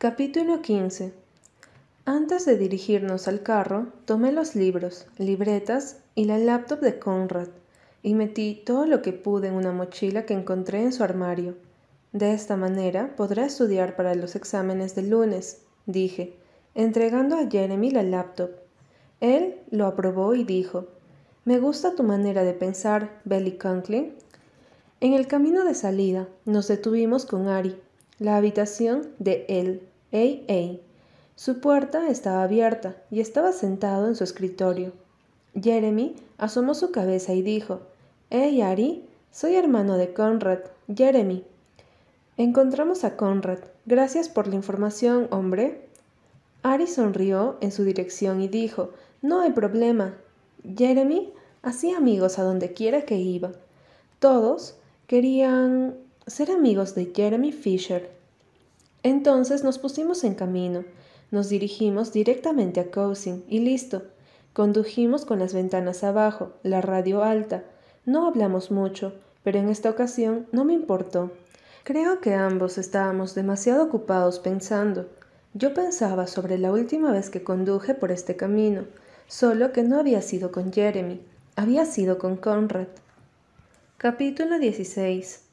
Capítulo 15 Antes de dirigirnos al carro, tomé los libros, libretas y la laptop de Conrad y metí todo lo que pude en una mochila que encontré en su armario. De esta manera podré estudiar para los exámenes del lunes, dije, entregando a Jeremy la laptop. Él lo aprobó y dijo, Me gusta tu manera de pensar, Belly Conklin. En el camino de salida nos detuvimos con Ari, la habitación de él, Su puerta estaba abierta y estaba sentado en su escritorio. Jeremy asomó su cabeza y dijo, Hey Ari, soy hermano de Conrad, Jeremy. Encontramos a Conrad. Gracias por la información, hombre. Ari sonrió en su dirección y dijo, No hay problema. Jeremy hacía amigos a donde quiera que iba. Todos querían ser amigos de Jeremy Fisher. Entonces nos pusimos en camino, nos dirigimos directamente a Cousin y listo. Condujimos con las ventanas abajo, la radio alta. No hablamos mucho, pero en esta ocasión no me importó. Creo que ambos estábamos demasiado ocupados pensando. Yo pensaba sobre la última vez que conduje por este camino, solo que no había sido con Jeremy, había sido con Conrad. Capítulo 16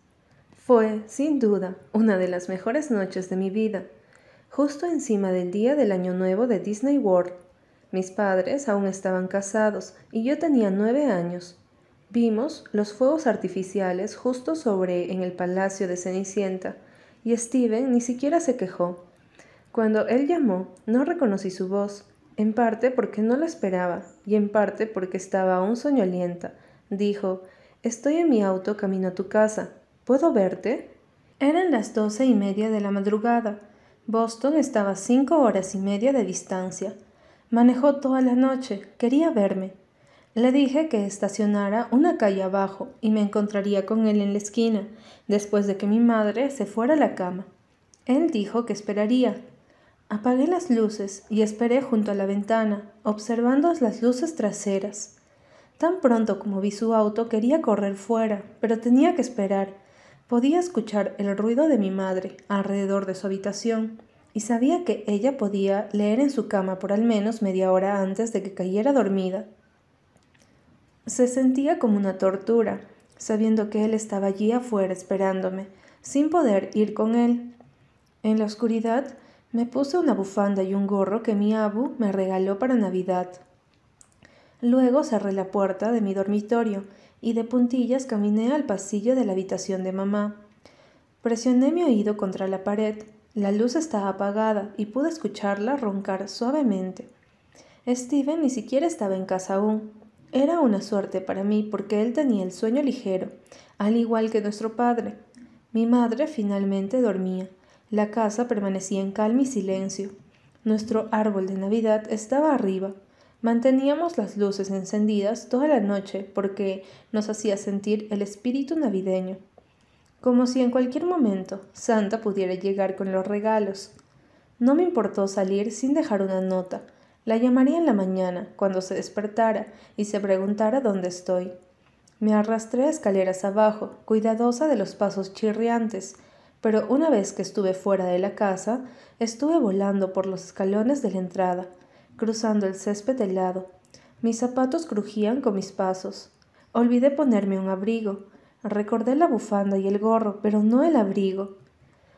Fue, sin duda, una de las mejores noches de mi vida, justo encima del día del Año Nuevo de Disney World. Mis padres aún estaban casados y yo tenía nueve años. Vimos los fuegos artificiales justo sobre en el palacio de Cenicienta, y Steven ni siquiera se quejó. Cuando él llamó, no reconocí su voz, en parte porque no la esperaba y en parte porque estaba aún soñolienta. Dijo, Estoy en mi auto camino a tu casa. ¿Puedo verte? Eran las doce y media de la madrugada. Boston estaba a cinco horas y media de distancia. Manejó toda la noche. Quería verme. Le dije que estacionara una calle abajo y me encontraría con él en la esquina, después de que mi madre se fuera a la cama. Él dijo que esperaría. Apagué las luces y esperé junto a la ventana, observando las luces traseras. Tan pronto como vi su auto quería correr fuera, pero tenía que esperar. Podía escuchar el ruido de mi madre alrededor de su habitación y sabía que ella podía leer en su cama por al menos media hora antes de que cayera dormida. Se sentía como una tortura, sabiendo que él estaba allí afuera esperándome, sin poder ir con él. En la oscuridad me puse una bufanda y un gorro que mi abu me regaló para Navidad. Luego cerré la puerta de mi dormitorio y de puntillas caminé al pasillo de la habitación de mamá. Presioné mi oído contra la pared. La luz estaba apagada y pude escucharla roncar suavemente. Steven ni siquiera estaba en casa aún. Era una suerte para mí porque él tenía el sueño ligero, al igual que nuestro padre. Mi madre finalmente dormía. La casa permanecía en calma y silencio. Nuestro árbol de Navidad estaba arriba, Manteníamos las luces encendidas toda la noche porque nos hacía sentir el espíritu navideño, como si en cualquier momento Santa pudiera llegar con los regalos. No me importó salir sin dejar una nota. La llamaría en la mañana, cuando se despertara y se preguntara dónde estoy. Me arrastré escaleras abajo, cuidadosa de los pasos chirriantes, pero una vez que estuve fuera de la casa, estuve volando por los escalones de la entrada, cruzando el césped helado. Mis zapatos crujían con mis pasos. Olvidé ponerme un abrigo. Recordé la bufanda y el gorro, pero no el abrigo.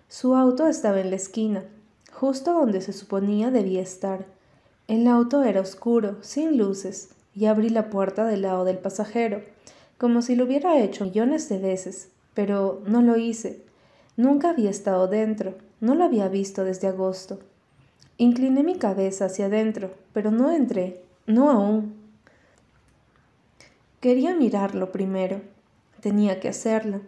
Su auto estaba en la esquina, justo donde se suponía debía estar. El auto era oscuro, sin luces, y abrí la puerta del lado del pasajero, como si lo hubiera hecho millones de veces, pero no lo hice. Nunca había estado dentro, no lo había visto desde agosto. Incliné mi cabeza hacia adentro, pero no entré, no aún. Quería mirarlo primero. Tenía que hacerlo.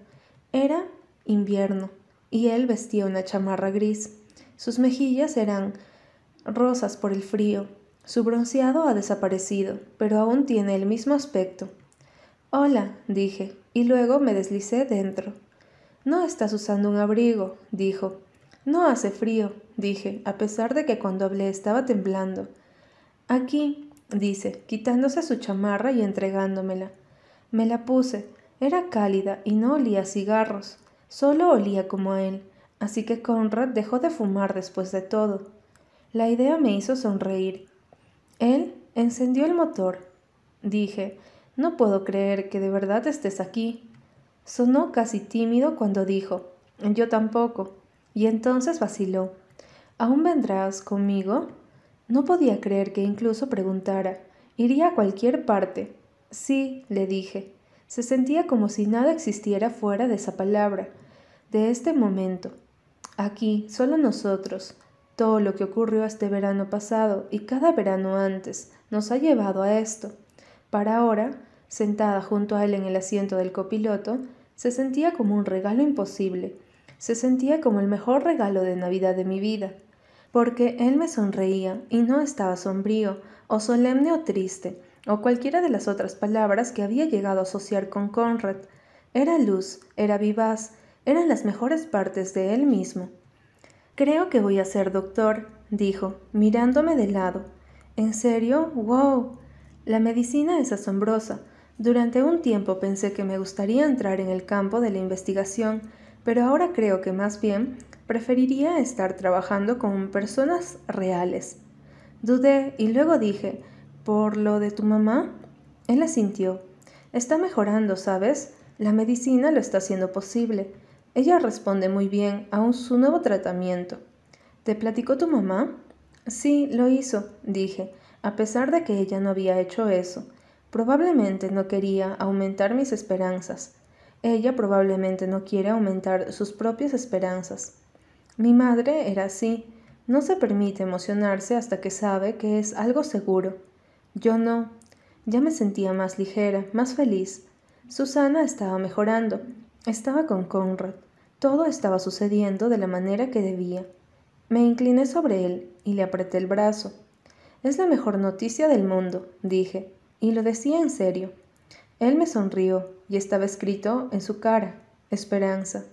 Era invierno, y él vestía una chamarra gris. Sus mejillas eran rosas por el frío. Su bronceado ha desaparecido, pero aún tiene el mismo aspecto. Hola, dije, y luego me deslicé dentro. No estás usando un abrigo, dijo. No hace frío, dije, a pesar de que cuando hablé estaba temblando. Aquí, dice, quitándose su chamarra y entregándomela. Me la puse. Era cálida y no olía a cigarros. Solo olía como a él, así que Conrad dejó de fumar después de todo. La idea me hizo sonreír. Él encendió el motor. Dije, no puedo creer que de verdad estés aquí. Sonó casi tímido cuando dijo, yo tampoco, y entonces vaciló. ¿Aún vendrás conmigo? No podía creer que incluso preguntara. Iría a cualquier parte. Sí, le dije. Se sentía como si nada existiera fuera de esa palabra, de este momento. Aquí, solo nosotros. Todo lo que ocurrió este verano pasado y cada verano antes nos ha llevado a esto. Para ahora, sentada junto a él en el asiento del copiloto, se sentía como un regalo imposible. Se sentía como el mejor regalo de Navidad de mi vida porque él me sonreía y no estaba sombrío, o solemne o triste, o cualquiera de las otras palabras que había llegado a asociar con Conrad. Era luz, era vivaz, eran las mejores partes de él mismo. Creo que voy a ser doctor, dijo, mirándome de lado. ¿En serio? ¡Wow! La medicina es asombrosa. Durante un tiempo pensé que me gustaría entrar en el campo de la investigación, pero ahora creo que más bien preferiría estar trabajando con personas reales. Dudé y luego dije, ¿por lo de tu mamá? Él asintió. Está mejorando, ¿sabes? La medicina lo está haciendo posible. Ella responde muy bien a su nuevo tratamiento. ¿Te platicó tu mamá? Sí, lo hizo, dije, a pesar de que ella no había hecho eso. Probablemente no quería aumentar mis esperanzas. Ella probablemente no quiere aumentar sus propias esperanzas. Mi madre era así. No se permite emocionarse hasta que sabe que es algo seguro. Yo no. Ya me sentía más ligera, más feliz. Susana estaba mejorando. Estaba con Conrad. Todo estaba sucediendo de la manera que debía. Me incliné sobre él y le apreté el brazo. Es la mejor noticia del mundo, dije, y lo decía en serio. Él me sonrió y estaba escrito en su cara, esperanza.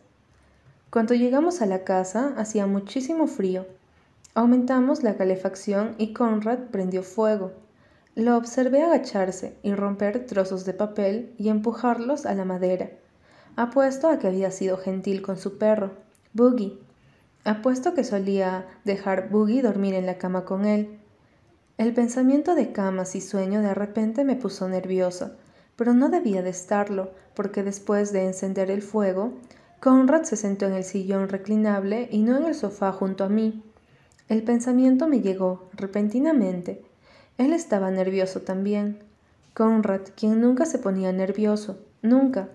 Cuando llegamos a la casa hacía muchísimo frío. Aumentamos la calefacción y Conrad prendió fuego. Lo observé agacharse y romper trozos de papel y empujarlos a la madera. Apuesto a que había sido gentil con su perro, Boogie. Apuesto que solía dejar Boogie dormir en la cama con él. El pensamiento de camas y sueño de repente me puso nerviosa, pero no debía de estarlo, porque después de encender el fuego, Conrad se sentó en el sillón reclinable y no en el sofá junto a mí. El pensamiento me llegó repentinamente. Él estaba nervioso también. Conrad, quien nunca se ponía nervioso, nunca.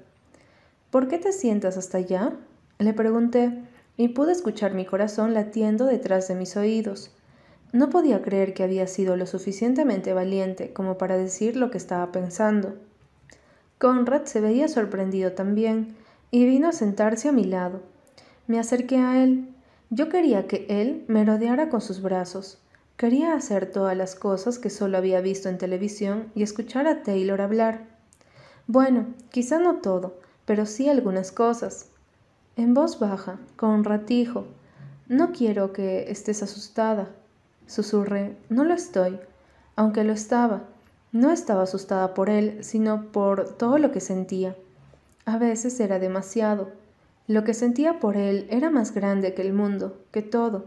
¿Por qué te sientas hasta allá? Le pregunté, y pude escuchar mi corazón latiendo detrás de mis oídos. No podía creer que había sido lo suficientemente valiente como para decir lo que estaba pensando. Conrad se veía sorprendido también, y vino a sentarse a mi lado. Me acerqué a él. Yo quería que él me rodeara con sus brazos. Quería hacer todas las cosas que solo había visto en televisión y escuchar a Taylor hablar. Bueno, quizá no todo, pero sí algunas cosas. En voz baja, con ratijo. No quiero que estés asustada. Susurré, no lo estoy, aunque lo estaba. No estaba asustada por él, sino por todo lo que sentía. A veces era demasiado. Lo que sentía por él era más grande que el mundo, que todo.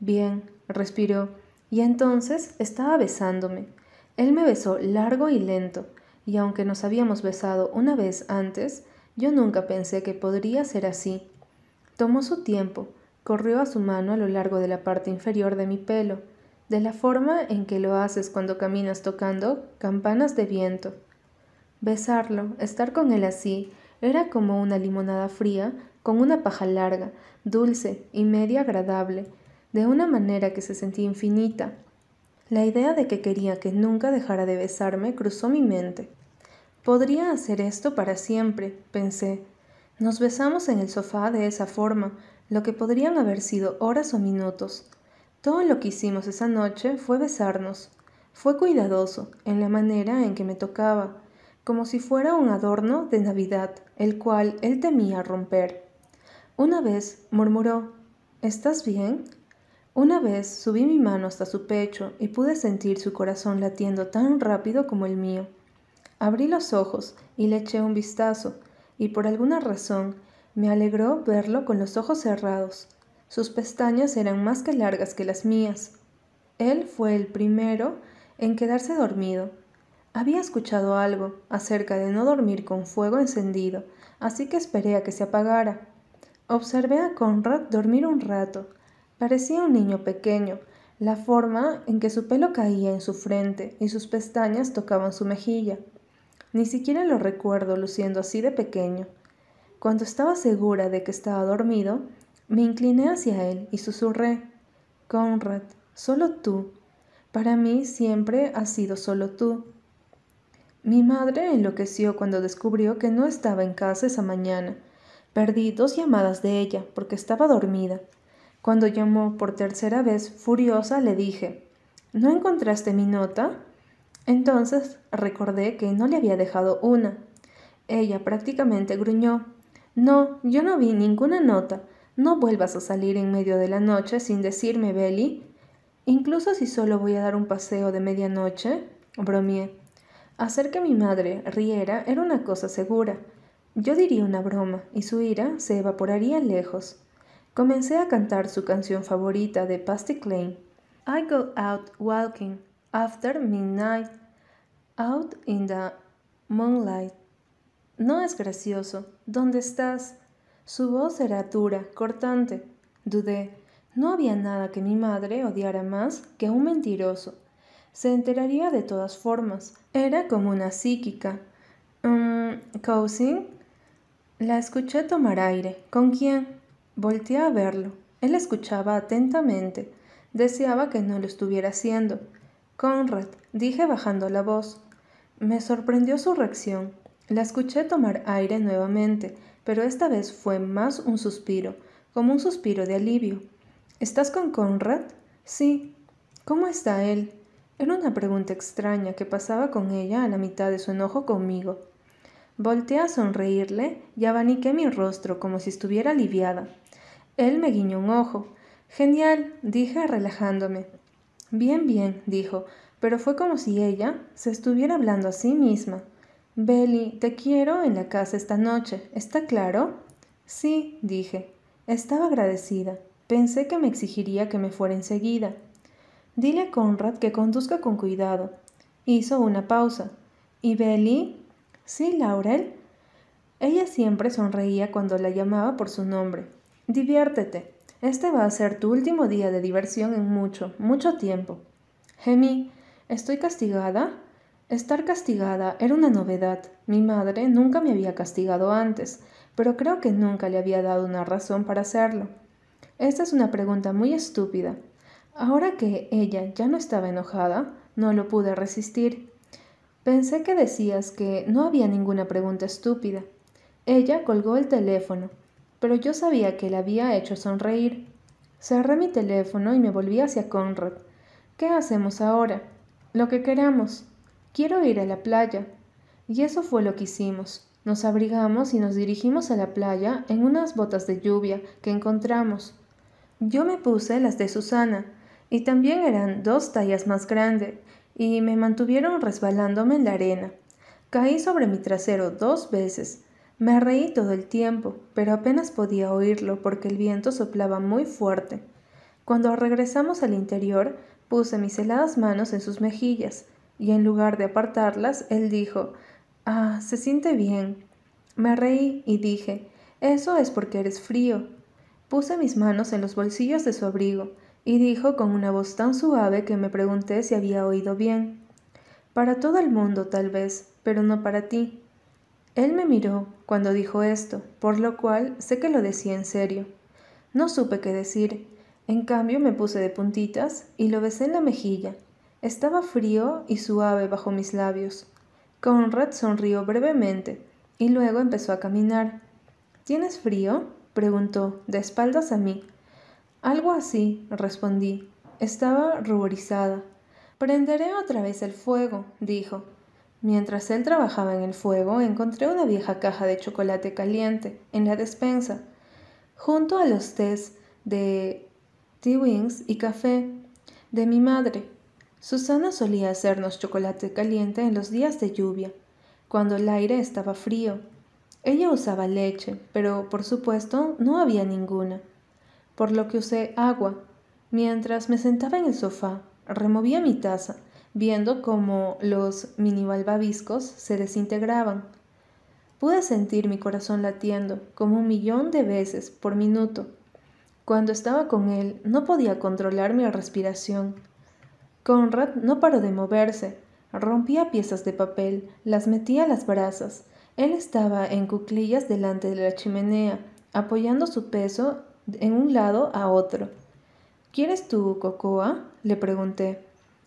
Bien, respiró, y entonces estaba besándome. Él me besó largo y lento, y aunque nos habíamos besado una vez antes, yo nunca pensé que podría ser así. Tomó su tiempo, corrió a su mano a lo largo de la parte inferior de mi pelo, de la forma en que lo haces cuando caminas tocando campanas de viento. Besarlo, estar con él así, era como una limonada fría con una paja larga, dulce y media agradable, de una manera que se sentía infinita. La idea de que quería que nunca dejara de besarme cruzó mi mente. Podría hacer esto para siempre, pensé. Nos besamos en el sofá de esa forma, lo que podrían haber sido horas o minutos. Todo lo que hicimos esa noche fue besarnos. Fue cuidadoso en la manera en que me tocaba, como si fuera un adorno de Navidad, el cual él temía romper. Una vez murmuró, ¿Estás bien? Una vez subí mi mano hasta su pecho y pude sentir su corazón latiendo tan rápido como el mío. Abrí los ojos y le eché un vistazo, y por alguna razón me alegró verlo con los ojos cerrados. Sus pestañas eran más que largas que las mías. Él fue el primero en quedarse dormido. Había escuchado algo acerca de no dormir con fuego encendido, así que esperé a que se apagara. Observé a Conrad dormir un rato. Parecía un niño pequeño, la forma en que su pelo caía en su frente y sus pestañas tocaban su mejilla. Ni siquiera lo recuerdo luciendo así de pequeño. Cuando estaba segura de que estaba dormido, me incliné hacia él y susurré, Conrad, solo tú. Para mí siempre has sido solo tú. Mi madre enloqueció cuando descubrió que no estaba en casa esa mañana. Perdí dos llamadas de ella porque estaba dormida. Cuando llamó por tercera vez, furiosa, le dije, ¿No encontraste mi nota? Entonces recordé que no le había dejado una. Ella prácticamente gruñó. No, yo no vi ninguna nota. No vuelvas a salir en medio de la noche sin decirme, Belly. Incluso si solo voy a dar un paseo de medianoche, bromeé. Hacer que mi madre riera era una cosa segura. Yo diría una broma y su ira se evaporaría lejos. Comencé a cantar su canción favorita de Pasty. I go out walking after midnight, out in the moonlight. No es gracioso. ¿Dónde estás? Su voz era dura, cortante. Dudé. No había nada que mi madre odiara más que un mentiroso. Se enteraría de todas formas. Era como una psíquica. Um, ¿Cousin? La escuché tomar aire. ¿Con quién? Volteé a verlo. Él escuchaba atentamente. Deseaba que no lo estuviera haciendo. Conrad, dije bajando la voz. Me sorprendió su reacción. La escuché tomar aire nuevamente pero esta vez fue más un suspiro, como un suspiro de alivio. ¿Estás con Conrad? Sí. ¿Cómo está él? Era una pregunta extraña que pasaba con ella a la mitad de su enojo conmigo. Volteé a sonreírle y abaniqué mi rostro como si estuviera aliviada. Él me guiñó un ojo. Genial, dije relajándome. Bien, bien, dijo, pero fue como si ella se estuviera hablando a sí misma. Belly, te quiero en la casa esta noche, ¿está claro? Sí, dije. Estaba agradecida. Pensé que me exigiría que me fuera enseguida. Dile a Conrad que conduzca con cuidado. Hizo una pausa. ¿Y Belly? Sí, Laurel. Ella siempre sonreía cuando la llamaba por su nombre. Diviértete. Este va a ser tu último día de diversión en mucho, mucho tiempo. Gemí, ¿estoy castigada? Estar castigada era una novedad. Mi madre nunca me había castigado antes, pero creo que nunca le había dado una razón para hacerlo. Esta es una pregunta muy estúpida. Ahora que ella ya no estaba enojada, no lo pude resistir. Pensé que decías que no había ninguna pregunta estúpida. Ella colgó el teléfono, pero yo sabía que la había hecho sonreír. Cerré mi teléfono y me volví hacia Conrad. ¿Qué hacemos ahora? Lo que queramos. Quiero ir a la playa. Y eso fue lo que hicimos. Nos abrigamos y nos dirigimos a la playa en unas botas de lluvia que encontramos. Yo me puse las de Susana, y también eran dos tallas más grandes, y me mantuvieron resbalándome en la arena. Caí sobre mi trasero dos veces. Me reí todo el tiempo, pero apenas podía oírlo porque el viento soplaba muy fuerte. Cuando regresamos al interior, puse mis heladas manos en sus mejillas y en lugar de apartarlas, él dijo, Ah, se siente bien. Me reí y dije, Eso es porque eres frío. Puse mis manos en los bolsillos de su abrigo y dijo con una voz tan suave que me pregunté si había oído bien. Para todo el mundo, tal vez, pero no para ti. Él me miró cuando dijo esto, por lo cual sé que lo decía en serio. No supe qué decir. En cambio me puse de puntitas y lo besé en la mejilla estaba frío y suave bajo mis labios. Conrad sonrió brevemente y luego empezó a caminar. ¿Tienes frío? preguntó, de espaldas a mí. Algo así, respondí. Estaba ruborizada. Prenderé otra vez el fuego, dijo. Mientras él trabajaba en el fuego, encontré una vieja caja de chocolate caliente en la despensa, junto a los tés de tea wings y café de mi madre. Susana solía hacernos chocolate caliente en los días de lluvia, cuando el aire estaba frío. Ella usaba leche, pero por supuesto no había ninguna. Por lo que usé agua. Mientras me sentaba en el sofá, removía mi taza, viendo cómo los mini balbabiscos se desintegraban. Pude sentir mi corazón latiendo como un millón de veces por minuto. Cuando estaba con él no podía controlar mi respiración. Conrad no paró de moverse, rompía piezas de papel, las metía a las brasas. Él estaba en cuclillas delante de la chimenea, apoyando su peso en un lado a otro. ¿Quieres tu cocoa? le pregunté.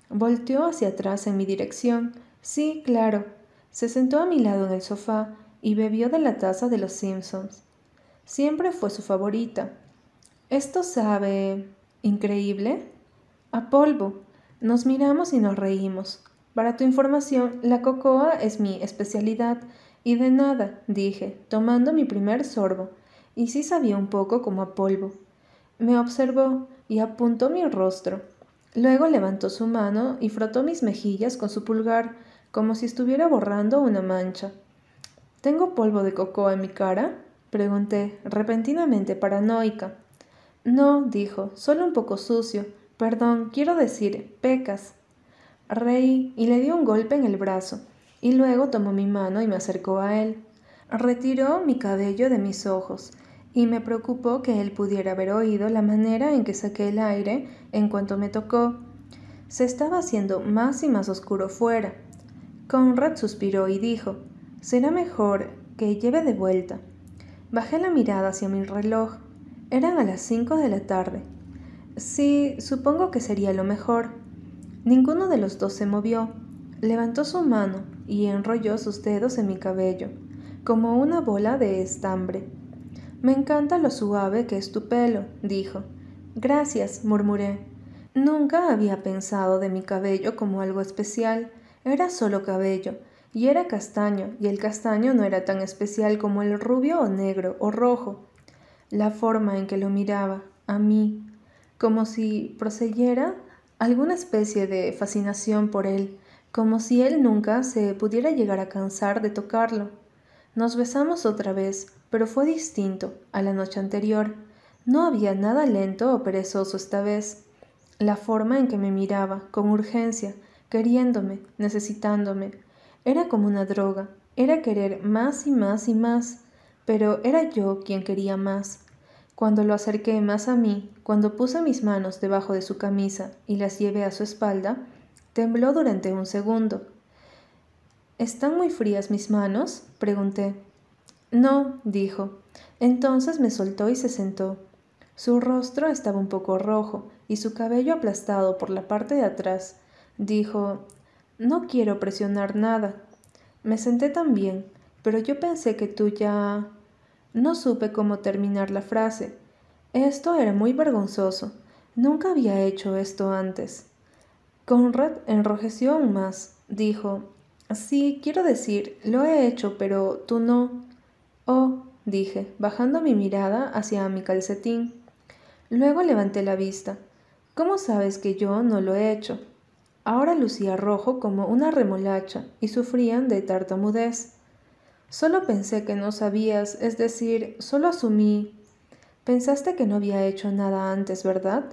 Volteó hacia atrás en mi dirección. Sí, claro. Se sentó a mi lado en el sofá y bebió de la taza de los Simpsons. Siempre fue su favorita. ¿Esto sabe increíble? A polvo. Nos miramos y nos reímos. Para tu información, la cocoa es mi especialidad y de nada, dije, tomando mi primer sorbo, y sí sabía un poco como a polvo. Me observó y apuntó mi rostro. Luego levantó su mano y frotó mis mejillas con su pulgar, como si estuviera borrando una mancha. ¿Tengo polvo de cocoa en mi cara? pregunté, repentinamente paranoica. No, dijo, solo un poco sucio. Perdón, quiero decir, pecas. Reí y le di un golpe en el brazo, y luego tomó mi mano y me acercó a él. Retiró mi cabello de mis ojos, y me preocupó que él pudiera haber oído la manera en que saqué el aire en cuanto me tocó. Se estaba haciendo más y más oscuro fuera. Conrad suspiró y dijo, será mejor que lleve de vuelta. Bajé la mirada hacia mi reloj. Eran a las cinco de la tarde. Sí, supongo que sería lo mejor. Ninguno de los dos se movió. Levantó su mano y enrolló sus dedos en mi cabello, como una bola de estambre. Me encanta lo suave que es tu pelo, dijo. Gracias, murmuré. Nunca había pensado de mi cabello como algo especial. Era solo cabello, y era castaño, y el castaño no era tan especial como el rubio o negro o rojo la forma en que lo miraba, a mí, como si prosiguiera alguna especie de fascinación por él, como si él nunca se pudiera llegar a cansar de tocarlo. Nos besamos otra vez, pero fue distinto a la noche anterior. No había nada lento o perezoso esta vez. La forma en que me miraba, con urgencia, queriéndome, necesitándome, era como una droga, era querer más y más y más pero era yo quien quería más. Cuando lo acerqué más a mí, cuando puse mis manos debajo de su camisa y las llevé a su espalda, tembló durante un segundo. ¿Están muy frías mis manos? pregunté. No, dijo. Entonces me soltó y se sentó. Su rostro estaba un poco rojo y su cabello aplastado por la parte de atrás. Dijo, No quiero presionar nada. Me senté también, pero yo pensé que tú ya... No supe cómo terminar la frase. Esto era muy vergonzoso. Nunca había hecho esto antes. Conrad enrojeció aún más. Dijo, Sí, quiero decir, lo he hecho, pero tú no. Oh, dije, bajando mi mirada hacia mi calcetín. Luego levanté la vista. ¿Cómo sabes que yo no lo he hecho? Ahora lucía rojo como una remolacha y sufrían de tartamudez. Solo pensé que no sabías, es decir, solo asumí. Pensaste que no había hecho nada antes, ¿verdad?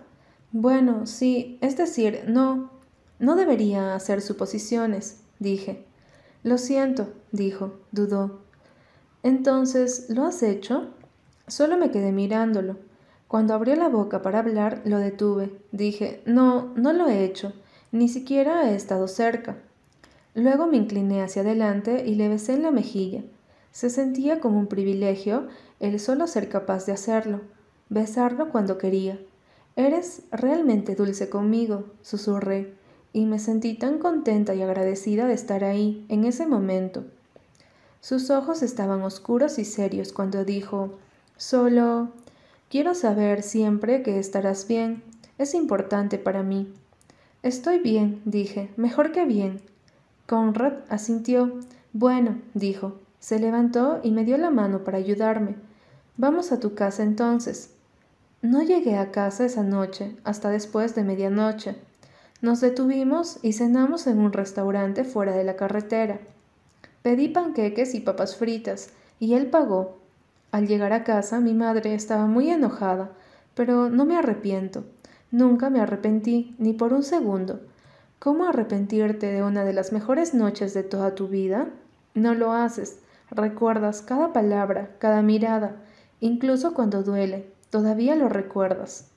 Bueno, sí, es decir, no. No debería hacer suposiciones, dije. Lo siento, dijo, dudó. Entonces, ¿lo has hecho? Solo me quedé mirándolo. Cuando abrió la boca para hablar, lo detuve. Dije, no, no lo he hecho. Ni siquiera he estado cerca. Luego me incliné hacia adelante y le besé en la mejilla. Se sentía como un privilegio el solo ser capaz de hacerlo, besarlo cuando quería. Eres realmente dulce conmigo, susurré, y me sentí tan contenta y agradecida de estar ahí, en ese momento. Sus ojos estaban oscuros y serios cuando dijo, Solo... Quiero saber siempre que estarás bien. Es importante para mí. Estoy bien, dije, mejor que bien. Conrad asintió. Bueno, dijo. Se levantó y me dio la mano para ayudarme. Vamos a tu casa entonces. No llegué a casa esa noche, hasta después de medianoche. Nos detuvimos y cenamos en un restaurante fuera de la carretera. Pedí panqueques y papas fritas, y él pagó. Al llegar a casa mi madre estaba muy enojada, pero no me arrepiento. Nunca me arrepentí, ni por un segundo. ¿Cómo arrepentirte de una de las mejores noches de toda tu vida? No lo haces. Recuerdas cada palabra, cada mirada, incluso cuando duele. Todavía lo recuerdas.